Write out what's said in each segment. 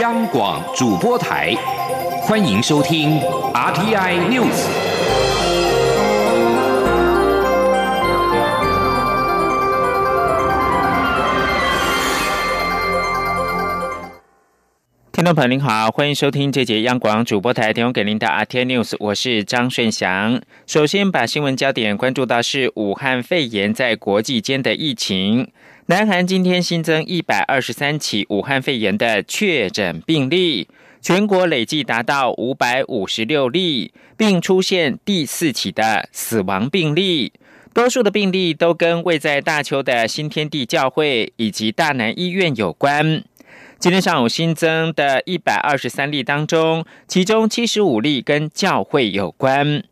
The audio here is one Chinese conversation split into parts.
央广主播台，欢迎收听 RTI News。听众朋友您好，欢迎收听这节央广主播台提供给您的 RTI News，我是张顺祥。首先把新闻焦点关注到是武汉肺炎在国际间的疫情。南韩今天新增一百二十三起武汉肺炎的确诊病例，全国累计达到五百五十六例，并出现第四起的死亡病例。多数的病例都跟位在大邱的新天地教会以及大南医院有关。今天上午新增的一百二十三例当中，其中七十五例跟教会有关。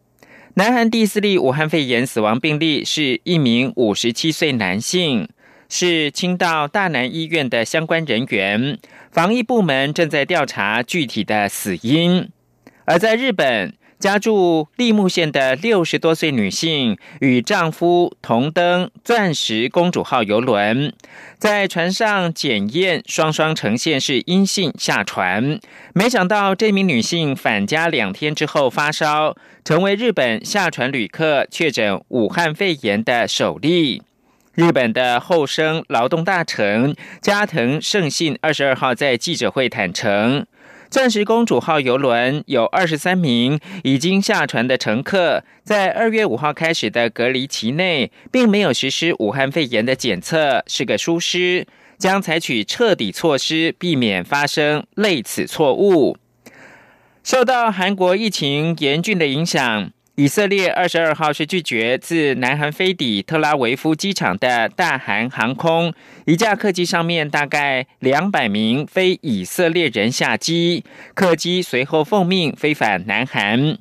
南韩第四例武汉肺炎死亡病例是一名五十七岁男性。是青岛大南医院的相关人员，防疫部门正在调查具体的死因。而在日本，家住立木县的六十多岁女性与丈夫同登“钻石公主号”游轮，在船上检验，双双呈现是阴性下船。没想到这名女性返家两天之后发烧，成为日本下船旅客确诊武汉肺炎的首例。日本的厚生劳动大臣加藤胜信二十二号在记者会坦诚，钻石公主号游轮有二十三名已经下船的乘客，在二月五号开始的隔离期内，并没有实施武汉肺炎的检测，是个疏失，将采取彻底措施，避免发生类似错误。受到韩国疫情严峻的影响。以色列二十二号是拒绝自南韩飞抵特拉维夫机场的大韩航空一架客机上面大概两百名非以色列人下机，客机随后奉命飞返南韩。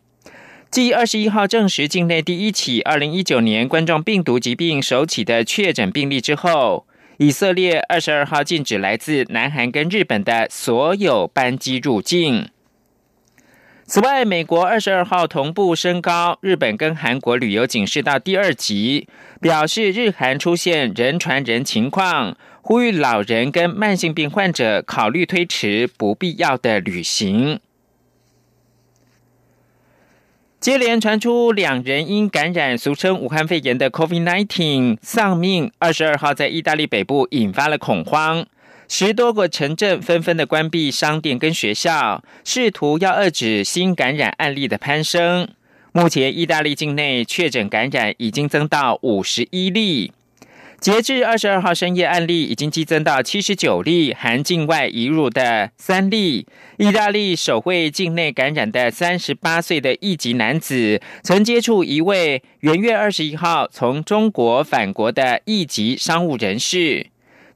继二十一号证实境内第一起二零一九年冠状病毒疾病首起的确诊病例之后，以色列二十二号禁止来自南韩跟日本的所有班机入境。此外，美国二十二号同步升高日本跟韩国旅游警示到第二级，表示日韩出现人传人情况，呼吁老人跟慢性病患者考虑推迟不必要的旅行。接连传出两人因感染俗称武汉肺炎的 COVID-19 丧命，二十二号在意大利北部引发了恐慌。十多个城镇纷纷的关闭商店跟学校，试图要遏制新感染案例的攀升。目前，意大利境内确诊感染已经增到五十一例，截至二十二号深夜，案例已经激增到七十九例，含境外移入的三例。意大利首位境内感染的三十八岁的一级男子，曾接触一位元月二十一号从中国返国的一级商务人士。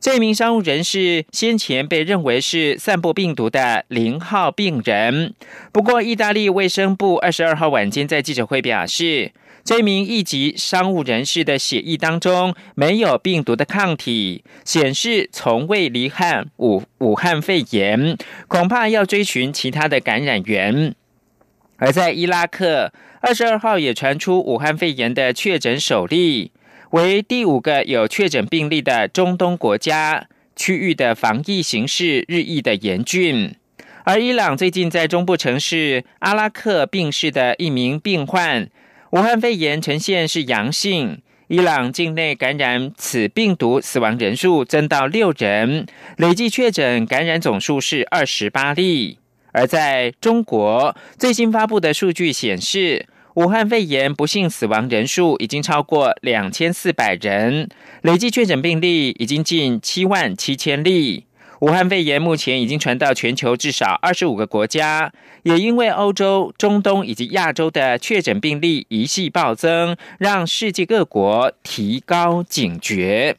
这名商务人士先前被认为是散播病毒的零号病人，不过，意大利卫生部二十二号晚间在记者会表示，这名一级商务人士的血液当中没有病毒的抗体，显示从未罹患武武汉肺炎，恐怕要追寻其他的感染源。而在伊拉克，二十二号也传出武汉肺炎的确诊首例。为第五个有确诊病例的中东国家，区域的防疫形势日益的严峻。而伊朗最近在中部城市阿拉克病逝的一名病患，武汉肺炎呈现是阳性。伊朗境内感染此病毒死亡人数增到六人，累计确诊感染总数是二十八例。而在中国最新发布的数据显示。武汉肺炎不幸死亡人数已经超过两千四百人，累计确诊病例已经近七万七千例。武汉肺炎目前已经传到全球至少二十五个国家，也因为欧洲、中东以及亚洲的确诊病例一系暴增，让世界各国提高警觉。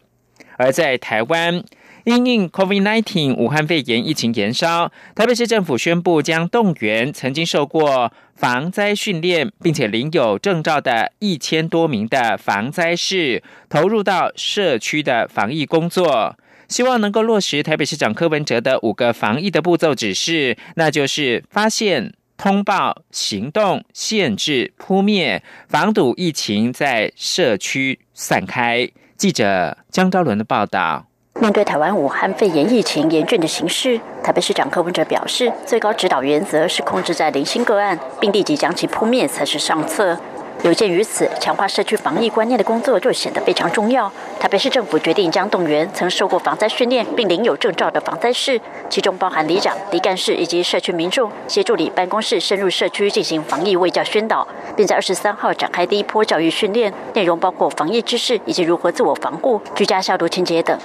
而在台湾。因应 COVID-19 武汉肺炎疫情延烧，台北市政府宣布将动员曾经受过防灾训练，并且领有证照的一千多名的防灾士投入到社区的防疫工作，希望能够落实台北市长柯文哲的五个防疫的步骤指示，那就是发现、通报、行动、限制、扑灭，防堵疫情在社区散开。记者江昭伦的报道。面对台湾武汉肺炎疫情严峻的形势，台北市长柯文哲表示，最高指导原则是控制在零星个案，并立即将其扑灭才是上策。有鉴于此，强化社区防疫观念的工作就显得非常重要。台北市政府决定将动员曾受过防灾训练并领有证照的防灾士，其中包含里长、里干事以及社区民众，协助里办公室深入社区进行防疫卫教宣导，并在二十三号展开第一波教育训练，内容包括防疫知识以及如何自我防护、居家消毒清洁等。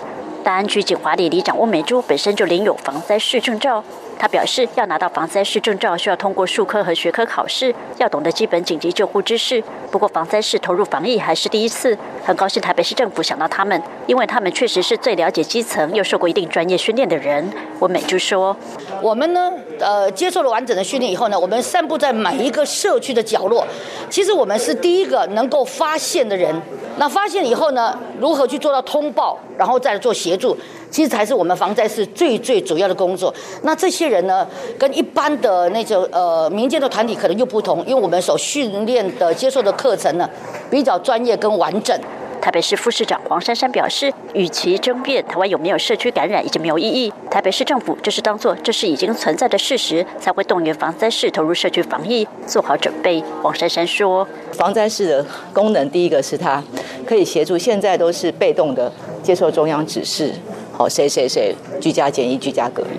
大安区警华里里长翁美珠本身就领有防灾士证照。他表示，要拿到防灾士证照，需要通过术科和学科考试，要懂得基本紧急救护知识。不过，防灾士投入防疫还是第一次，很高兴台北市政府想到他们，因为他们确实是最了解基层，又受过一定专业训练的人。我美就说：“我们呢，呃，接受了完整的训练以后呢，我们散布在每一个社区的角落。其实我们是第一个能够发现的人。那发现以后呢，如何去做到通报，然后再做协助？”其实才是我们防灾是最最主要的工作。那这些人呢，跟一般的那种呃民间的团体可能又不同，因为我们所训练的、接受的课程呢，比较专业跟完整。台北市副市长黄珊珊表示，与其争辩台湾有没有社区感染已经没有意义，台北市政府就是当做这是已经存在的事实，才会动员防灾室投入社区防疫，做好准备。黄珊珊说，防灾室的功能，第一个是它可以协助，现在都是被动的接受中央指示。好，谁谁谁居家检疫、居家隔离？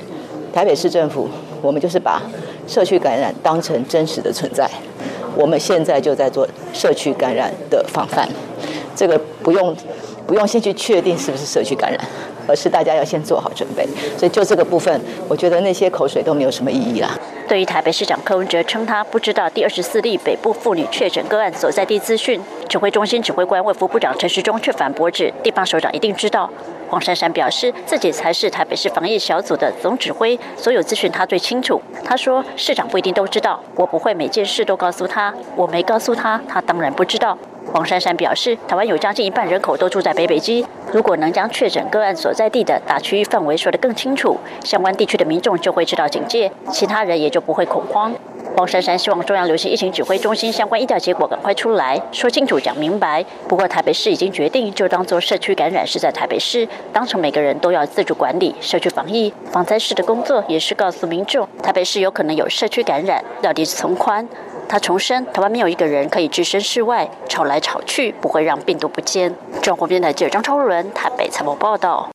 台北市政府，我们就是把社区感染当成真实的存在。我们现在就在做社区感染的防范，这个不用不用先去确定是不是社区感染，而是大家要先做好准备。所以就这个部分，我觉得那些口水都没有什么意义了。对于台北市长柯文哲称他不知道第二十四例北部妇女确诊个案所在地资讯，指挥中心指挥官卫副部长陈时中却反驳指地方首长一定知道。黄珊珊表示，自己才是台北市防疫小组的总指挥，所有资讯他最清楚。他说，市长不一定都知道，我不会每件事都告诉他，我没告诉他，他当然不知道。黄珊珊表示，台湾有将近一半人口都住在北北基，如果能将确诊个案所在地的大区域范围说得更清楚，相关地区的民众就会知道警戒，其他人也就不会恐慌。黄珊珊希望中央流行疫情指挥中心相关医调结果赶快出来，说清楚、讲明白。不过台北市已经决定，就当做社区感染是在台北市，当成每个人都要自主管理社区防疫、防灾市的工作，也是告诉民众，台北市有可能有社区感染，到底是从宽。他重申，台湾没有一个人可以置身事外，吵来吵去不会让病毒不见。中国电台记者张超伦台北采访报道。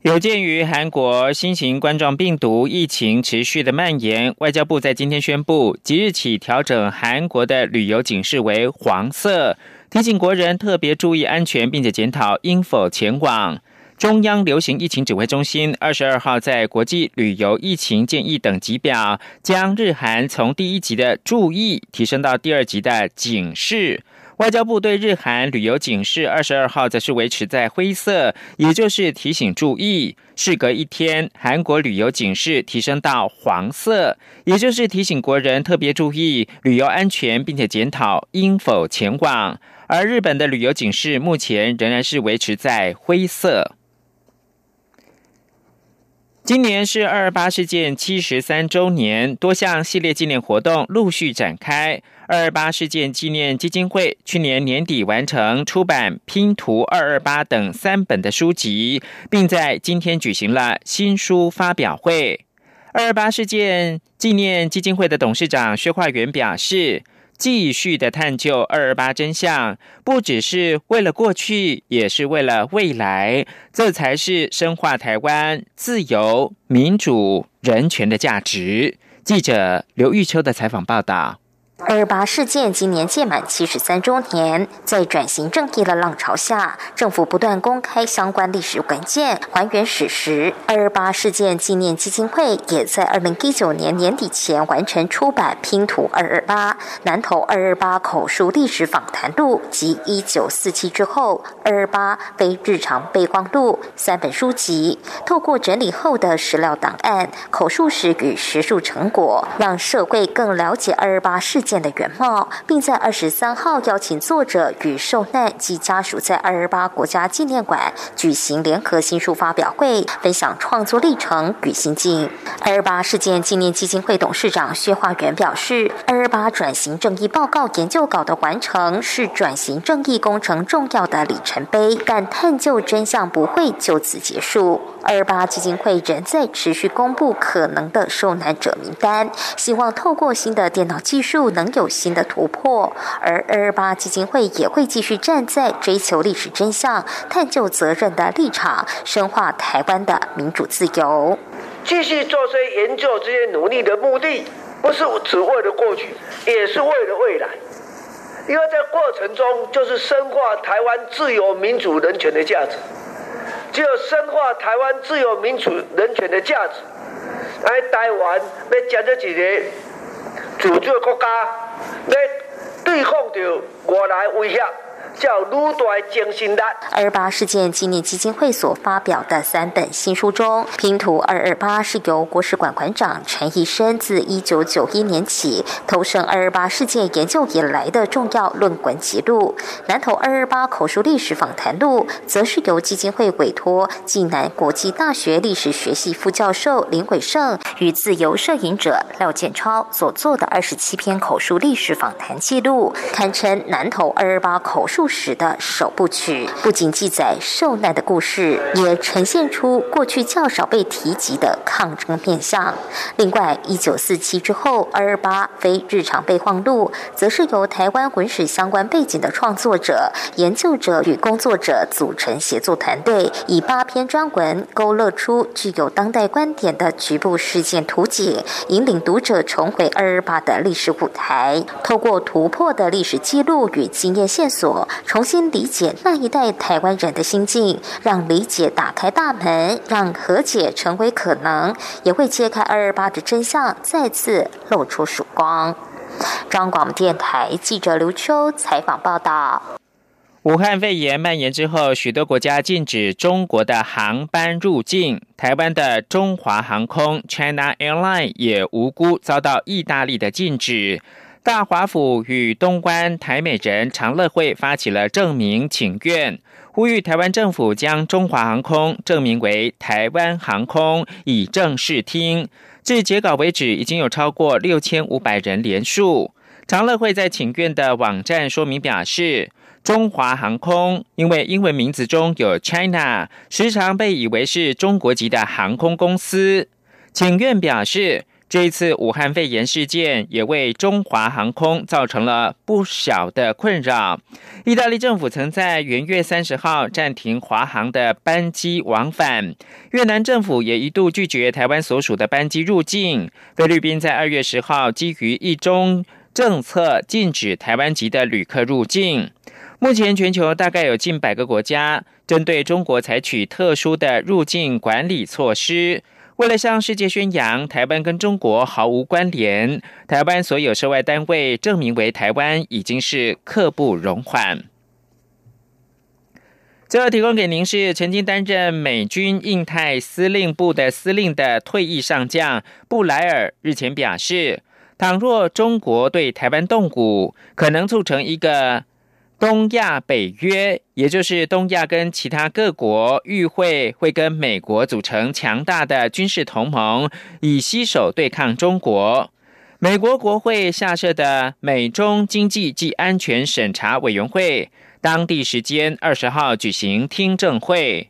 有鉴于韩国新型冠状病毒疫情持续的蔓延，外交部在今天宣布，即日起调整韩国的旅游警示为黄色，提醒国人特别注意安全，并且检讨应否前往。中央流行疫情指挥中心二十二号在国际旅游疫情建议等级表，将日韩从第一级的注意提升到第二级的警示。外交部对日韩旅游警示，二十二号则是维持在灰色，也就是提醒注意。事隔一天，韩国旅游警示提升到黄色，也就是提醒国人特别注意旅游安全，并且检讨应否前往。而日本的旅游警示目前仍然是维持在灰色。今年是二二八事件七十三周年，多项系列纪念活动陆续展开。二二八事件纪念基金会去年年底完成出版《拼图二二八》等三本的书籍，并在今天举行了新书发表会。二二八事件纪念基金会的董事长薛化元表示。继续的探究二二八真相，不只是为了过去，也是为了未来，这才是深化台湾自由、民主、人权的价值。记者刘玉秋的采访报道。二二八事件今年届满七十三周年，在转型正义的浪潮下，政府不断公开相关历史文件，还原史实。二二八事件纪念基金会也在二零一九年年底前完成出版《拼图二二八南投二二八口述历史访谈录》及《一九四七之后二二八非日常备忘录》三本书籍，透过整理后的史料档案、口述史与学术成果，让社会更了解二二八事。件的原貌，并在二十三号邀请作者与受难及家属在二二八国家纪念馆举行联合新书发表会，分享创作历程与心境。二二八事件纪念基金会董事长薛化元表示，二二八转型正义报告研究稿的完成是转型正义工程重要的里程碑，但探究真相不会就此结束。二八基金会仍在持续公布可能的受难者名单，希望透过新的电脑技术能有新的突破。而二二八基金会也会继续站在追求历史真相、探究责任的立场，深化台湾的民主自由。继续做这些研究、这些努力的目的，不是只为了过去，也是为了未来。因为在过程中，就是深化台湾自由、民主、人权的价值。只有深化台湾自由、民主、人权的价值，来台湾要建立一个主权国家，来对抗着外来威胁。叫鲁代精神的二八事件纪念基金会所发表的三本新书中，拼图二二八是由国史馆馆长陈义生自一九九一年起投身二二八事件研究以来的重要论文记录。南投二二八口述历史访谈录，则是由基金会委托暨南国际大学历史学系副教授林伟胜与自由摄影者廖建超所做的二十七篇口述历史访谈记录，堪称南投二二八口述。史的首部曲不仅记载受难的故事，也呈现出过去较少被提及的抗争面相。另外，一九四七之后，二二八非日常备忘录，则是由台湾文史相关背景的创作者、研究者与工作者组成协作团队，以八篇专文勾勒出具有当代观点的局部事件图景，引领读者重回二二八的历史舞台。透过突破的历史记录与经验线索。重新理解那一代台湾人的心境，让理解打开大门，让和解成为可能，也会揭开二二八的真相，再次露出曙光。中广电台记者刘秋采访报道：武汉肺炎蔓延之后，许多国家禁止中国的航班入境，台湾的中华航空 （China Airline） 也无辜遭到意大利的禁止。大华府与东关台美人长乐会发起了证明请愿，呼吁台湾政府将中华航空证明为台湾航空，以正视听。至截稿为止，已经有超过六千五百人连署。长乐会在请愿的网站说明表示，中华航空因为英文名字中有 China，时常被以为是中国籍的航空公司。请愿表示。这一次武汉肺炎事件也为中华航空造成了不小的困扰。意大利政府曾在元月三十号暂停华航的班机往返，越南政府也一度拒绝台湾所属的班机入境。菲律宾在二月十号基于一中政策禁止台湾籍的旅客入境。目前全球大概有近百个国家针对中国采取特殊的入境管理措施。为了向世界宣扬台湾跟中国毫无关联，台湾所有涉外单位证明为台湾已经是刻不容缓。最后提供给您是曾经担任美军印太司令部的司令的退役上将布莱尔日前表示，倘若中国对台湾动武，可能促成一个。东亚北约，也就是东亚跟其他各国与会，会跟美国组成强大的军事同盟，以携手对抗中国。美国国会下设的美中经济及安全审查委员会，当地时间二十号举行听证会。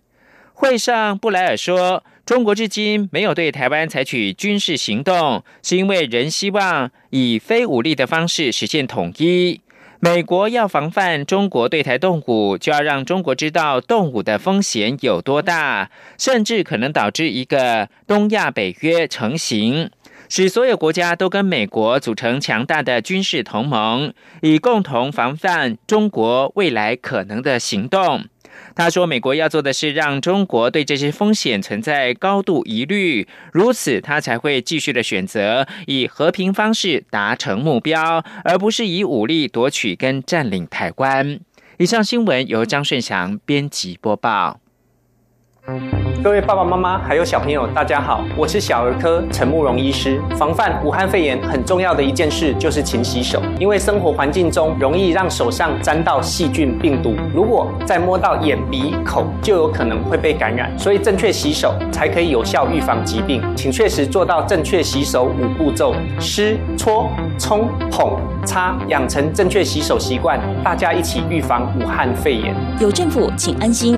会上，布莱尔说，中国至今没有对台湾采取军事行动，是因为仍希望以非武力的方式实现统一。美国要防范中国对台动武，就要让中国知道动武的风险有多大，甚至可能导致一个东亚北约成型，使所有国家都跟美国组成强大的军事同盟，以共同防范中国未来可能的行动。他说：“美国要做的是让中国对这些风险存在高度疑虑，如此他才会继续的选择以和平方式达成目标，而不是以武力夺取跟占领台湾。”以上新闻由张顺祥编辑播报。各位爸爸妈妈还有小朋友，大家好，我是小儿科陈慕容医师。防范武汉肺炎很重要的一件事就是勤洗手，因为生活环境中容易让手上沾到细菌病毒，如果再摸到眼鼻口，就有可能会被感染。所以正确洗手才可以有效预防疾病，请确实做到正确洗手五步骤：湿、搓、冲、捧、擦，养成正确洗手习惯，大家一起预防武汉肺炎。有政府，请安心。